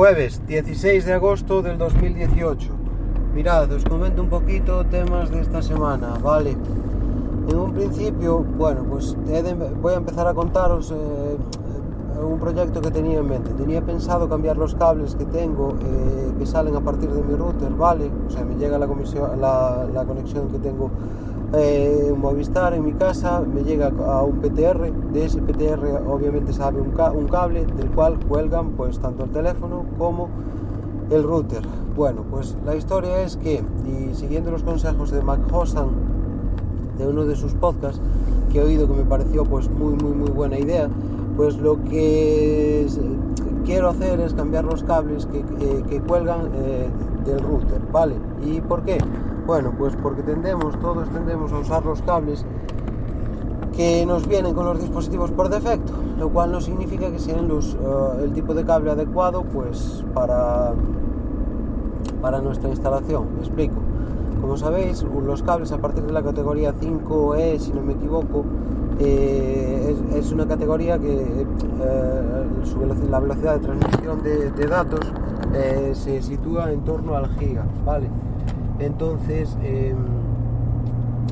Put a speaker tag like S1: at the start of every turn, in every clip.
S1: Jueves 16 de agosto del 2018. Mirad, os comento un poquito temas de esta semana, ¿vale? En un principio, bueno, pues voy a empezar a contaros eh, un proyecto que tenía en mente. Tenía pensado cambiar los cables que tengo, eh, que salen a partir de mi router, ¿vale? O sea, me llega la, la conexión que tengo eh, Movistar en mi casa me llega a un PTR, de ese PTR obviamente sale un, un, cable del cual cuelgan pues tanto el teléfono como el router. Bueno, pues la historia es que, siguiendo los consejos de Mac Hosan, de uno de sus podcasts, que he oído que me pareció pues muy muy muy buena idea, pues lo que quiero hacer es cambiar los cables que, que, cuelgan eh, del router, ¿vale? ¿Y por qué? Bueno, pues porque tendemos, todos tendemos a usar los cables que nos vienen con los dispositivos por defecto, lo cual no significa que sean los, eh, el tipo de cable adecuado pues para, para nuestra instalación. Me explico. Como sabéis, los cables a partir de la categoría 5E, si no me equivoco, eh, es, una categoría que eh, la velocidad de transmisión de, de datos se sitúa en torno al giga, ¿vale? Entonces, em,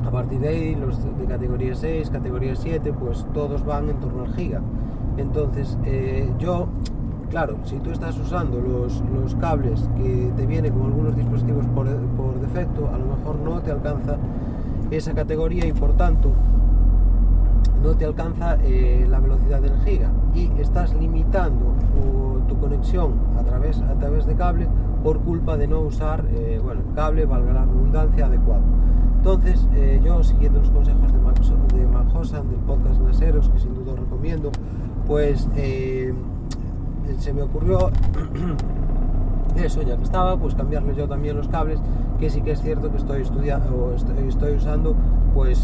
S1: a partir de ahí, los de categoría 6, categoría 7, pues todos van en torno al giga. Entonces, eh, yo, claro, si tú estás usando los, cables que te vienen con algunos dispositivos por, defecto, a lo mejor no te alcanza esa categoría y por tanto no te alcanza eh, la velocidad del giga y estás limitando tu, conexión a través, a través de cable por culpa de no usar eh, bueno, el cable, valga la redundancia, adecuado. Entonces, eh, yo siguiendo los consejos de Max, de del podcast Naseros, que sin duda recomiendo, pues eh, se me ocurrió eso, ya que estaba, pues cambiarle yo también los cables, que sí que es cierto que estoy estudiando o estoy usando, pues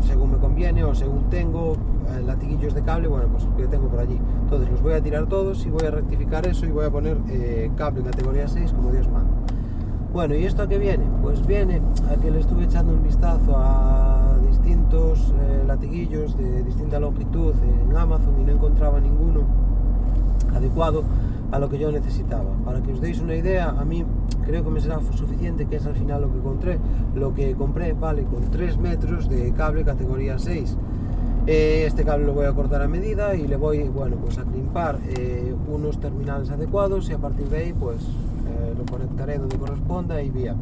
S1: según me conviene o según tengo latiguillos de cable, bueno, pues que tengo por allí. Entonces los voy a tirar todos y voy a rectificar eso y voy a poner eh, cable categoría 6 como Dios manda. Bueno, ¿y esto a qué viene? Pues viene a que le estuve echando un vistazo a distintos eh, latiguillos de distinta longitud en Amazon y no encontraba ninguno adecuado a lo que yo necesitaba. Para que os deis una idea, a mí creo que me será suficiente, que es al final lo que encontré. Lo que compré vale con 3 metros de cable categoría 6. Eh, este cable lo voy a cortar a medida y le voy bueno, pues a crimpar eh, unos terminales adecuados y a partir de ahí pues eh, lo conectaré donde corresponda y vía.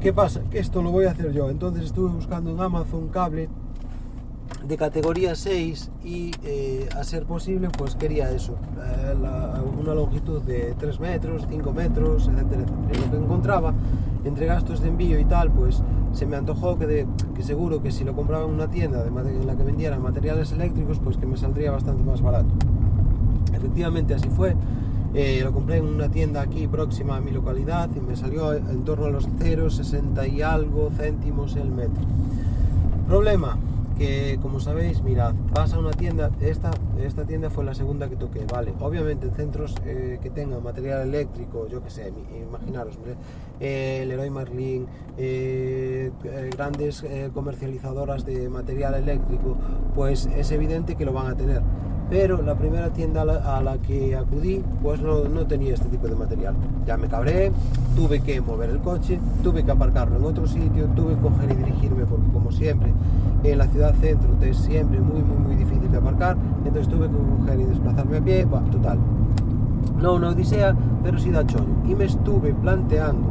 S1: ¿Qué pasa? Que esto lo voy a hacer yo. Entonces estuve buscando en Amazon cable de categoría 6 y eh, a ser posible pues quería eso, eh, una longitud de 3 metros, 5 metros, etcétera, lo que encontraba entre gastos de envío y tal, pues se me antojó que, de, que seguro que si lo compraba en una tienda de, en la que vendieran materiales eléctricos, pues que me saldría bastante más barato. Efectivamente así fue. Eh, lo compré en una tienda aquí próxima a mi localidad y me salió en torno a los 0,60 y algo céntimos el metro. Problema, como sabéis, mirad, vas a una tienda, esta, esta tienda fue la segunda que toqué, vale, obviamente en centros eh, que tengan material eléctrico, yo que sé, imaginaros, eh, Leroy Merlin, eh, grandes comercializadoras de material eléctrico, pues es evidente que lo van a tener pero la primera tienda a la, que acudí pues no, no, tenía este tipo de material. Ya me cabré, tuve que mover el coche, tuve que aparcarlo en otro sitio, tuve que coger y dirigirme porque como siempre en la ciudad centro es siempre muy muy muy difícil de aparcar, entonces tuve que coger y desplazarme a pie, va, total. No una odisea, pero sí da chollo. Y me estuve planteando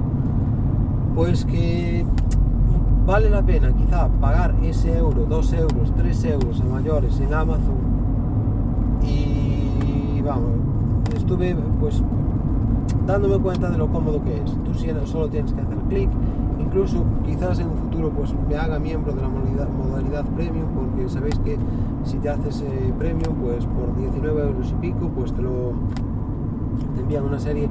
S1: pues que vale la pena quizá pagar ese euro, dos euros, tres euros a mayores en Amazon estuve pues dándome cuenta de lo cómodo que es. Tú solo tienes que hacer clic, incluso quizás en un futuro pues me haga miembro de la modalidad, premium, porque sabéis que si te haces eh, premium, pues por 19 euros y pico, pues te lo envían una serie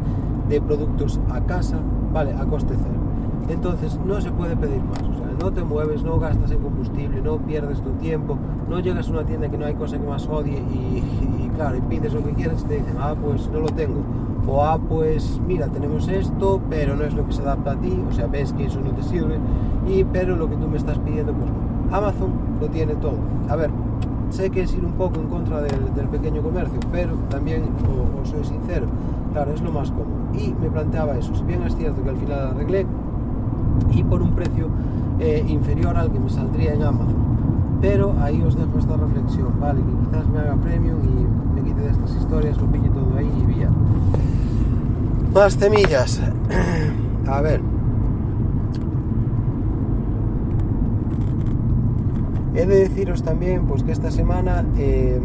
S1: de productos a casa, vale, a coste cero. Entonces no se puede pedir más, o sea, no te mueves, no gastas en combustible, no pierdes tu tiempo, no llegas a una tienda que no hay cosa que más odie y, claro, y pides lo que quieres te dicen, ah, pues no lo tengo. O ah, pues mira, tenemos esto, pero no es lo que se adapta a ti, o sea, ves que eso no te sirve, y pero lo que tú me estás pidiendo, pues no. Amazon lo tiene todo. A ver, sé que es ir un poco en contra del, pequeño comercio, pero también os soy sincero, claro, es lo más cómodo. Y me planteaba eso, si bien es cierto que al final arreglé y por un precio eh, inferior al que me saldría en Amazon. Pero ahí os dejo esta reflexión, ¿vale? Que quizás me haga premium y quite de estas historias, lo pille todo ahí y vía. Más temillas. A ver. He de deciros también pues que esta semana, em,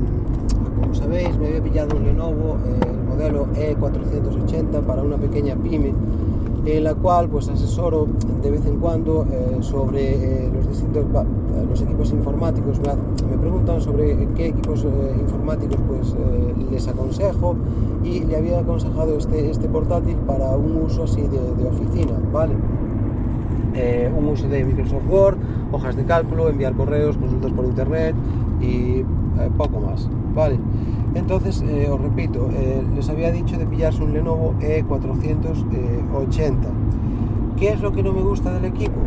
S1: como sabéis, me había pillado un Lenovo, el modelo E480 para una pequeña pyme, en la cual pues asesoro de vez en cuando eh, sobre eh, los distintos los equipos informáticos. Me preguntan sobre qué equipos informáticos pues les aconsejo y le había aconsejado este, este portátil para un uso así de, oficina, ¿vale? Eh, un uso de Microsoft Word, hojas de cálculo, enviar correos, consultas por internet y eh, poco más. Vale, entonces eh, os repito, les había dicho de pillarse un Lenovo E480. ¿Qué es lo que no me gusta del equipo?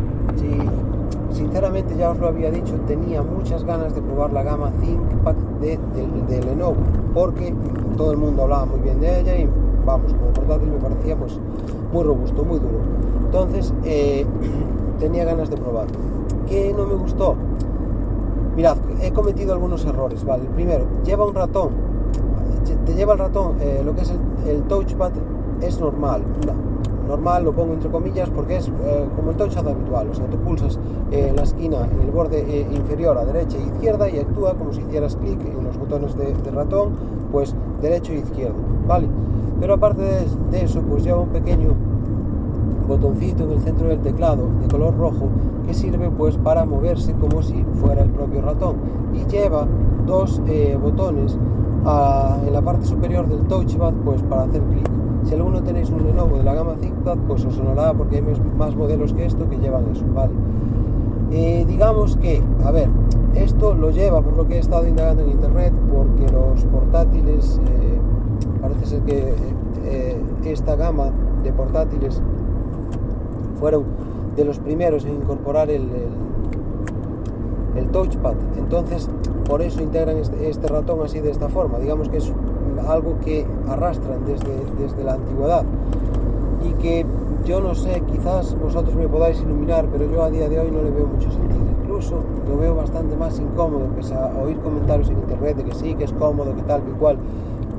S1: Sinceramente ya os lo había dicho, tenía muchas ganas de probar la gama ThinkPad de, de, Lenovo, porque todo el mundo hablaba muy bien de ella y vamos, como portátil me parecía pues muy robusto, muy duro. Entonces eh, tenía ganas de probarlo. ¿Qué no me gustó? Mirad, he cometido algunos errores, ¿vale? Primero, lleva un ratón. Te lleva el ratón, eh, lo que es el, touchpad es normal. Normal lo pongo entre comillas porque es eh, como el touchpad habitual. O sea, tú pulsas en la esquina, en el borde inferior a derecha e izquierda y actúa como si hicieras clic en los botones de, ratón, pues derecho e izquierdo, ¿vale? Pero aparte de eso, pues lleva un pequeño botoncito en el centro del teclado de color rojo que sirve pues para moverse como si fuera el propio ratón y lleva dos eh, botones en la parte superior del touchpad pues para hacer clic si alguno tenéis un Lenovo de la gama ThinkPad pues os sonará porque hay más modelos que esto que llevan eso vale eh, digamos que a ver esto lo lleva por lo que he estado indagando en internet porque los portátiles eh, parece ser que esta gama de portátiles fueron de los primeros en incorporar el, el, touchpad. Entonces, por eso integran este, este, ratón así de esta forma. Digamos que es algo que arrastran desde, desde la antigüedad y que yo no sé, quizás vosotros me podáis iluminar, pero yo a día de hoy no le veo mucho sentido. Incluso lo veo bastante más incómodo, pese a oír comentarios en internet de que sí, que es cómodo, que tal, que cual.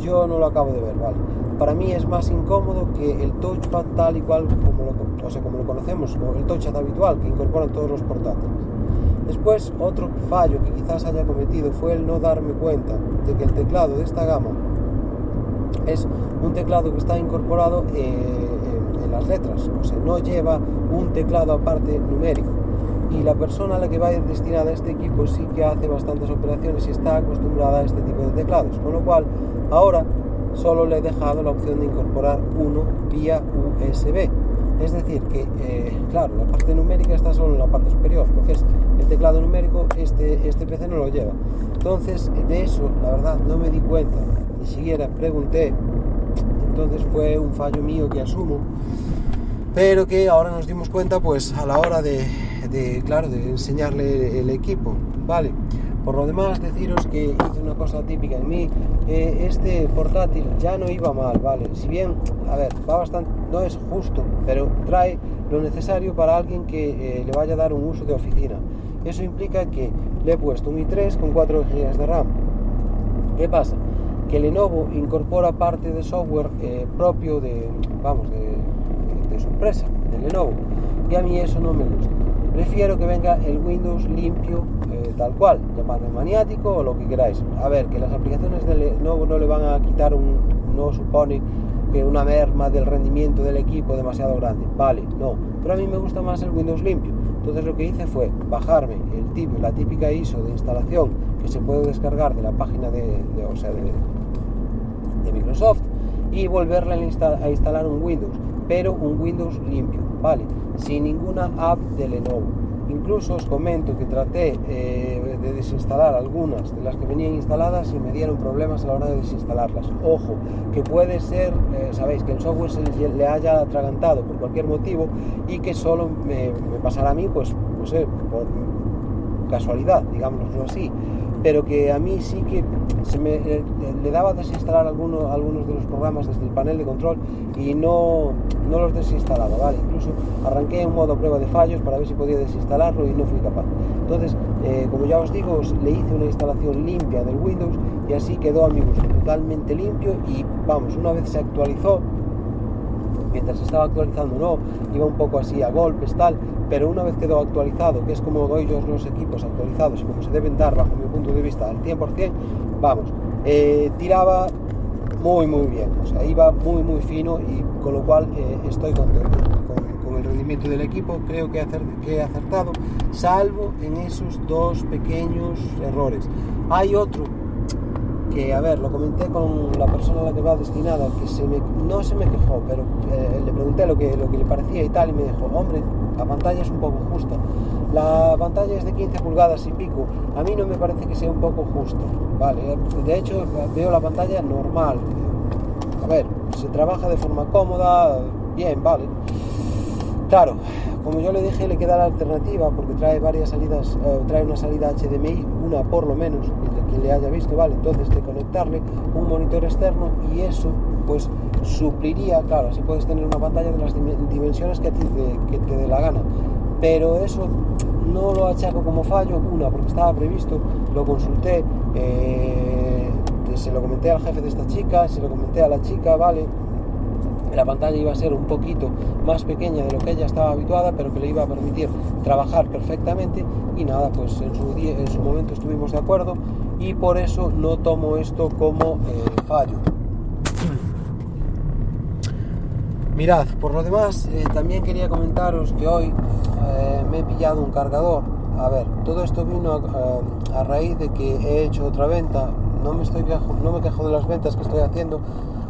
S1: Yo no lo acabo de ver, ¿vale? Para mí es más incómodo que el touchpad tal y cual como lo o sea, como lo conocemos, o el touchpad habitual que incorporan todos los portátiles. Después, otro fallo que quizás haya cometido fue el no darme cuenta de que el teclado de esta gama es un teclado que está incorporado eh, en, las letras, o sea, no lleva un teclado aparte numérico. Y la persona a la que va destinada este equipo sí que hace bastantes operaciones y está acostumbrada a este tipo de teclados, con lo cual ahora solo le he dejado la opción de incorporar uno vía USB es decir, que, eh, claro, la parte numérica está solo en la parte superior, lo que es el teclado numérico, este, este PC no lo lleva. Entonces, de eso, la verdad, no me di cuenta, ni siquiera pregunté. Entonces fue un fallo mío que asumo, pero que ahora nos dimos cuenta, pues, a la hora de, claro, de enseñarle el equipo, ¿vale? Por lo demás, deciros que hice una cosa típica en mí. Eh, este portátil ya no iba mal, ¿vale? Si bien, a ver, va bastante, no es justo, pero trae lo necesario para alguien que eh, le vaya a dar un uso de oficina. Eso implica que le he puesto un i3 con 4 GB de RAM. ¿Qué pasa? Que Lenovo incorpora parte de software eh, propio de, vamos, de, de su empresa, de Lenovo. Y a mí eso no me gusta. Prefiero que venga el Windows limpio tal cual, llamadlo maniático o lo que queráis. A ver, que las aplicaciones de Lenovo no le van a quitar un, no supone que una merma del rendimiento del equipo demasiado grande, vale, no, pero a mí me gusta más el Windows limpio. Entonces lo que hice fue bajarme el tip, la típica ISO de instalación que se puede descargar de la página de, o sea, de, Microsoft y volverla a, instalar un Windows, pero un Windows limpio, vale, sin ninguna app de Lenovo Incluso os comento que traté eh, de desinstalar algunas de las que venían instaladas y me dieron problemas a la hora de desinstalarlas. Ojo, que puede ser, eh, sabéis, que el software se le haya atragantado por cualquier motivo y que solo me, pasará a mí, pues, pues por casualidad, digámoslo así. Pero que a mí sí que se me eh, le daba desinstalar algunos, algunos de los programas desde el panel de control y no, no los desinstalaba, ¿vale? Incluso arranqué en modo prueba de fallos para ver si podía desinstalarlo y no fui capaz. Entonces, eh, como ya os digo, le hice una instalación limpia del Windows y así quedó a mi gusto, totalmente limpio y vamos, una vez se actualizó, mientras estaba actualizando no, iba un poco así a golpes, tal, pero una vez quedó actualizado, que es como doy yo los equipos actualizados y como se deben dar bajo punto de vista al 100%, vamos, eh, tiraba muy muy bien, o sea, iba muy muy fino y con lo cual eh, estoy contento con, el rendimiento del equipo, creo que, he acertado, salvo en esos dos pequeños errores. Hay otro que, a ver, lo comenté con la persona a la que va destinada, que se me, no se me quejó, pero eh, le pregunté lo que, lo que le parecía y tal, y me dijo, hombre, la pantalla es un poco justa. La pantalla es de 15 pulgadas y pico, a mí no me parece que sea un poco justo, ¿vale? De hecho, veo la pantalla normal. A ver, se trabaja de forma cómoda, bien, vale. Claro, como yo le dije, le queda la alternativa porque trae varias salidas, eh, trae una salida HDMI, una por lo menos, que le haya visto, ¿vale? Entonces de conectarle un monitor externo y eso pues supliría, claro, así puedes tener una pantalla de las dimensiones que, a ti te, dé la gana. Pero eso no lo achaco como fallo, una, porque estaba previsto, lo consulté, eh, se lo comenté al jefe de esta chica, se lo comenté a la chica, ¿vale? la pantalla iba a ser un poquito más pequeña de lo que ella estaba habituada, pero que le iba a permitir trabajar perfectamente y nada, pues en su, en su momento estuvimos de acuerdo y por eso no tomo esto como eh, fallo. Mirad, por lo demás, eh, también quería comentaros que hoy eh, me he pillado un cargador. A ver, todo esto vino a, raíz de que he hecho otra venta. No me, estoy no me quejo de las ventas que estoy haciendo,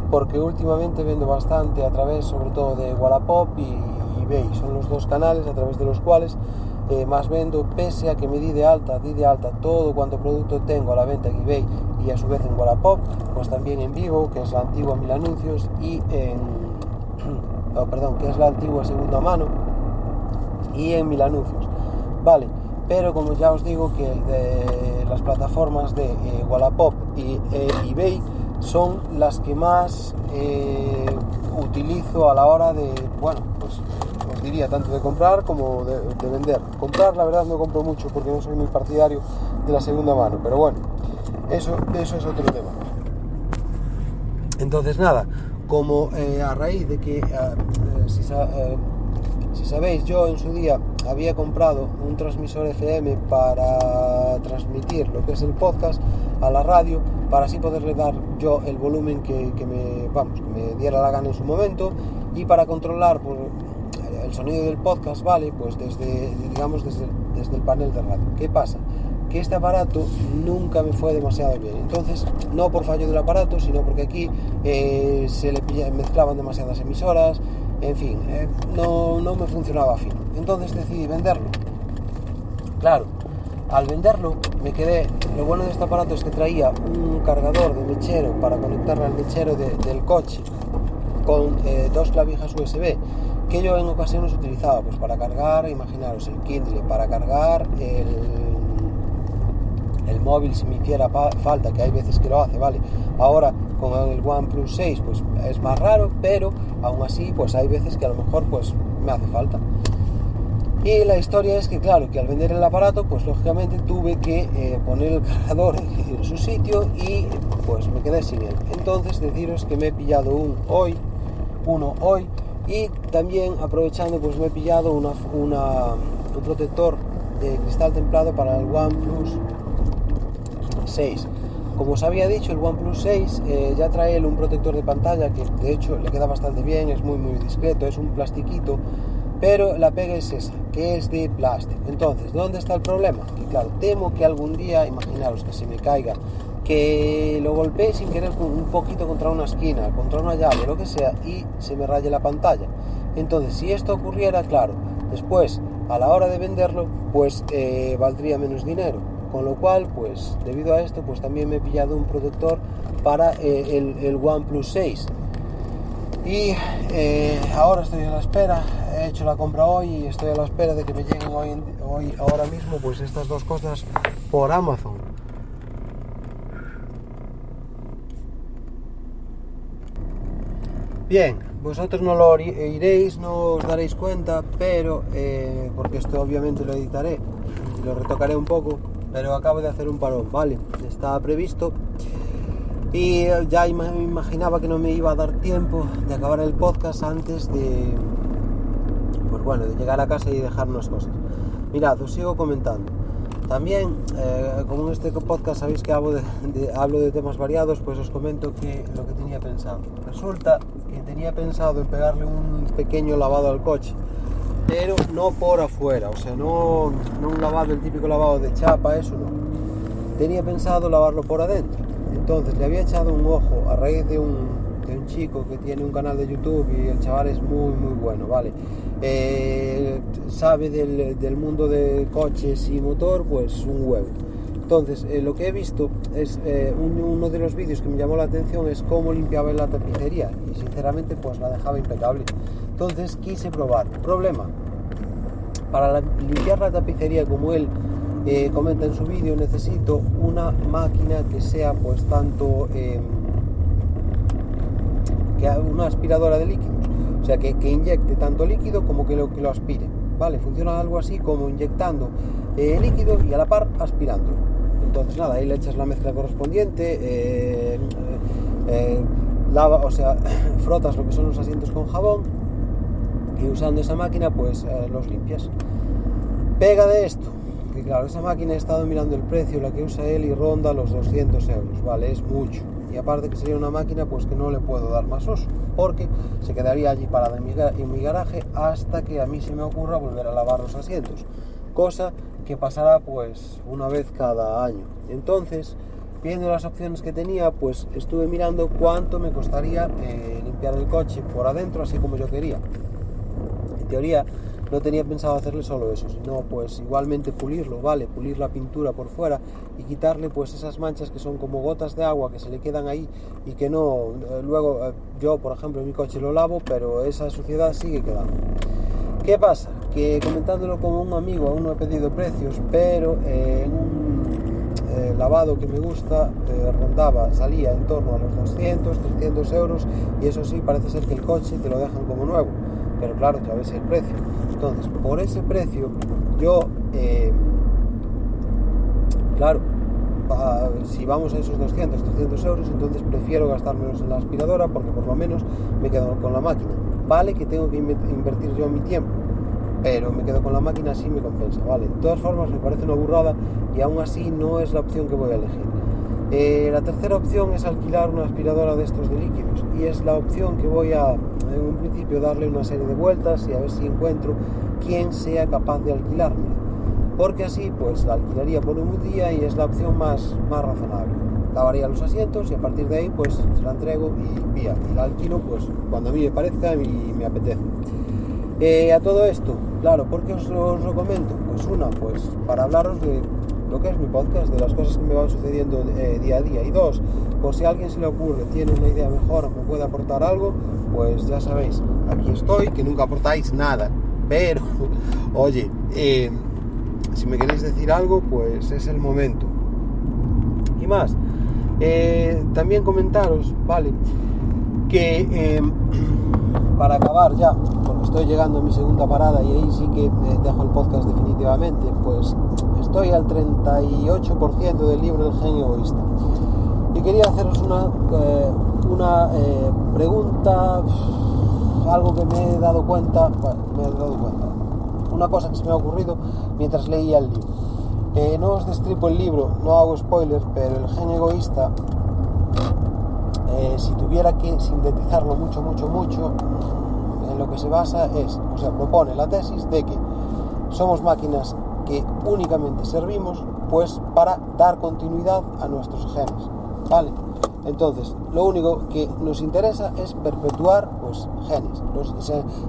S1: porque últimamente vendo bastante a través sobre todo de Wallapop y eBay. Son los dos canales a través de los cuales eh, más vendo, pese a que me di de alta, di de alta todo cuanto producto tengo a la venta en eBay y a su vez en Wallapop, pues también en Vivo, que es la antigua Mil Anuncios, y en... Oh, perdón, que es la antigua segunda mano, y en Mil Anuncios. Vale, pero como ya os digo que de las plataformas de eh, Wallapop y eh, eBay son las que más eh, utilizo a la hora de, bueno, pues os diría tanto de comprar como de, vender. Comprar, la verdad, no compro mucho porque no soy muy partidario de la segunda mano, pero bueno, eso, eso es otro tema. Entonces, nada, como eh, a raíz de que, ah, eh, si, si sabéis, yo en su día había comprado un transmisor FM para transmitir lo que es el podcast a la radio para así poderle dar yo el volumen que, me, vamos, que me diera la gana en su momento y para controlar pues, el sonido del podcast, ¿vale? Pues desde, digamos, desde, desde el panel de radio. ¿Qué pasa? Que este aparato nunca me fue demasiado bien. Entonces, no por fallo del aparato, sino porque aquí eh, se le mezclaban demasiadas emisoras, en fin, eh, no, no me funcionaba fino. Entonces decidí venderlo. Claro, al venderlo me quedé, lo bueno de este aparato es que traía un cargador de mechero para conectarlo al mechero del coche con eh, dos clavijas USB que yo en ocasiones utilizaba pues para cargar, imaginaros el Kindle, para cargar el, el móvil si me hiciera falta, que hay veces que lo hace, ¿vale? Ahora con el OnePlus 6 pues es más raro, pero aún así pues hay veces que a lo mejor pues me hace falta. Y la historia es que claro, que al vender el aparato pues lógicamente tuve que eh, poner el cargador en su sitio y pues me quedé sin él. Entonces deciros que me he pillado un hoy, uno hoy y también aprovechando pues me he pillado una, una, un protector de cristal templado para el OnePlus 6 como os había dicho, el OnePlus 6 eh, ya trae un protector de pantalla que de hecho le queda bastante bien, es muy muy discreto, es un plastiquito, pero la pega es esa, que es de plástico. Entonces, ¿dónde está el problema? Que claro, temo que algún día, imaginaros que se me caiga, que lo golpee sin querer un poquito contra una esquina, contra una llave, lo que sea, y se me raye la pantalla. Entonces, si esto ocurriera, claro, después, a la hora de venderlo, pues eh, valdría menos dinero con lo cual, pues debido a esto, pues también me he pillado un protector para eh, el, OnePlus 6. Y eh, ahora estoy a la espera, he hecho la compra hoy y estoy a la espera de que me lleguen hoy, ahora mismo pues estas dos cosas por Amazon. Bien, vosotros no lo eh, iréis, no os daréis cuenta, pero porque esto obviamente lo editaré y lo retocaré un poco, pero acabo de hacer un parón, ¿vale? Estaba previsto y ya me imaginaba que no me iba a dar tiempo de acabar el podcast antes de, pues bueno, de llegar a casa y dejar unas cosas. Mirad, os sigo comentando. También, eh, como en este podcast sabéis que hablo de, hablo de temas variados, pues os comento que lo que tenía pensado. Resulta que tenía pensado en pegarle un pequeño lavado al coche, pero no por afuera, o sea, no, no un lavado, el típico lavado de chapa, eso no. Tenía pensado lavarlo por adentro. Entonces le había echado un ojo a raíz de un, un chico que tiene un canal de YouTube y el chaval es muy, muy bueno, ¿vale? Eh, sabe del, mundo de coches y motor, pues un huevo. Entonces, eh, lo que he visto es eh, uno de los vídeos que me llamó la atención es cómo limpiaba la tapicería y sinceramente pues la dejaba impecable. Entonces quise probar. Problema, para limpiar la tapicería como él comenta en su vídeo necesito una máquina que sea pues tanto em, que una aspiradora de líquido o sea, que, inyecte tanto líquido como que lo, que lo aspire. ¿Vale? Funciona algo así como inyectando eh, líquido y a la par aspirando. Entonces, nada, ahí le echas la mezcla correspondiente, eh, eh, lava, o sea, frotas lo que son los asientos con jabón y usando esa máquina, pues los limpias. Pega de esto, que claro, esa máquina he estado mirando el precio, la que usa él y ronda los 200 euros, ¿vale? Es mucho y aparte que sería una máquina pues que no le puedo dar más uso porque se quedaría allí parada en mi, garaje hasta que a mí se me ocurra volver a lavar los asientos cosa que pasará pues una vez cada año entonces viendo las opciones que tenía pues estuve mirando cuánto me costaría eh, limpiar el coche por adentro así como yo quería teoría no tenía pensado hacerle solo eso, sino pues igualmente pulirlo, ¿vale? Pulir la pintura por fuera y quitarle pues esas manchas que son como gotas de agua que se le quedan ahí y que no, eh, luego eh, yo por ejemplo en mi coche lo lavo, pero esa suciedad sigue quedando. ¿Qué pasa? Que comentándolo con un amigo aún no he pedido precios, pero eh, en un lavado que me gusta rondaba, salía en torno a los 200, 300 euros y eso sí parece ser que el coche te lo dejan como nuevo pero claro, ya ves el precio. Entonces, por ese precio, yo, eh, claro, si vamos a esos 200, 300 euros, entonces prefiero gastármelos en la aspiradora porque por lo menos me quedo con la máquina. Vale que tengo que invertir yo mi tiempo, pero me quedo con la máquina, así me compensa, ¿vale? De todas formas, me parece una burrada y aún así no es la opción que voy a elegir. Eh, la tercera opción es alquilar una aspiradora de estos de líquidos y es la opción que voy a en un principio darle una serie de vueltas y a ver si encuentro quien sea capaz de alquilarme. Porque así pues la alquilaría por un día y es la opción más, más razonable. Lavaría los asientos y a partir de ahí pues se la entrego y vía. Y la alquilo pues cuando a mí me parezca y me apetece. Eh, a todo esto, claro, ¿por qué os lo, comento? Pues una, pues para hablaros de lo que es mi podcast, de las cosas que me van sucediendo eh, día a día. Y dos, por si a alguien se le ocurre, tiene una idea mejor o me puede aportar algo, pues ya sabéis, aquí estoy, que nunca aportáis nada. Pero, oye, eh, si me queréis decir algo, pues es el momento. Y más, también comentaros, ¿vale? Que para acabar ya, estoy llegando a mi segunda parada y ahí sí que dejo el podcast definitivamente, pues estoy al 38% del libro El genio egoísta. Y quería haceros una, eh, una eh, pregunta, algo que me he dado cuenta, bueno, me he dado cuenta, una cosa que se me ha ocurrido mientras leía el libro. Eh, no os destripo el libro, no hago spoilers, pero el genio egoísta, si tuviera que sintetizarlo mucho, mucho, mucho, lo que se basa es, o sea, propone la tesis de que somos máquinas que únicamente servimos pues para dar continuidad a nuestros genes, ¿vale? Entonces, lo único que nos interesa es perpetuar pues genes,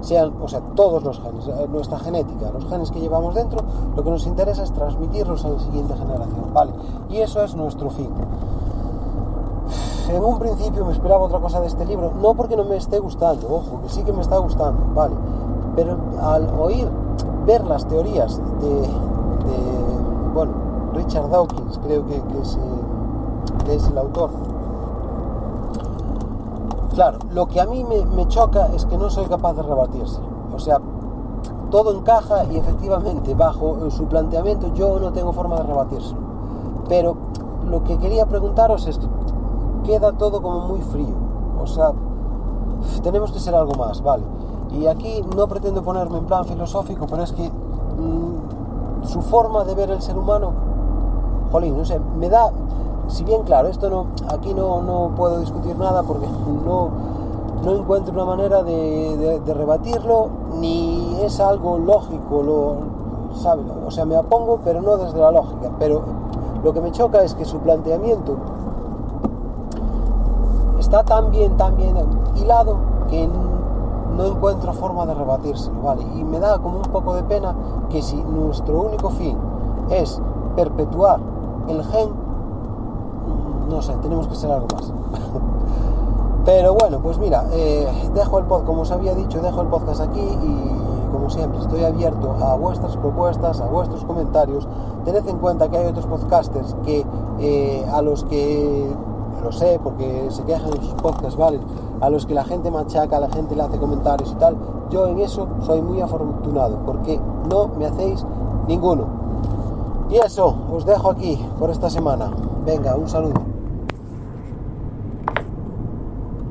S1: sean, o sea, todos los genes, eh, nuestra genética, los genes que llevamos dentro, lo que nos interesa es transmitirlos a la siguiente generación, ¿vale? Y eso es nuestro fin. En un principio me esperaba otra cosa de este libro, no porque no me esté gustando, ojo, que sí que me está gustando, ¿vale? Pero al oír, ver las teorías de, bueno, Richard Dawkins, creo que, es, eh, el autor. Claro, lo que a mí me, choca es que no soy capaz de rebatirse. O sea, todo encaja y efectivamente bajo su planteamiento yo no tengo forma de rebatirse. Pero lo que quería preguntaros es queda todo como muy frío. O sea, tenemos que ser algo más, ¿vale? Y aquí no pretendo ponerme en plan filosófico, pero es que mm, su forma de ver el ser humano, jolín, no sé, me da, si bien claro, esto no, aquí no, no puedo discutir nada porque no, no encuentro una manera de, rebatirlo, ni es algo lógico, lo, ¿sabe? O sea, me apongo, pero no desde la lógica, pero lo que me choca es que su planteamiento está tan bien, tan bien hilado que no encuentro forma de rebatírselo, ¿vale? Y me da como un poco de pena que si nuestro único fin es perpetuar el gen, no sé, tenemos que ser algo más. Pero bueno, pues mira, eh, dejo el podcast, como os había dicho, dejo el podcast aquí y como siempre estoy abierto a vuestras propuestas, a vuestros comentarios. Tened en cuenta que hay otros podcasters que eh, a los que lo sé porque se quejan en sus podcasts, ¿vale? A los que la gente machaca, la gente le hace comentarios y tal. Yo en eso soy muy afortunado porque no me hacéis ninguno. Y eso, os dejo aquí por esta semana. Venga, un saludo.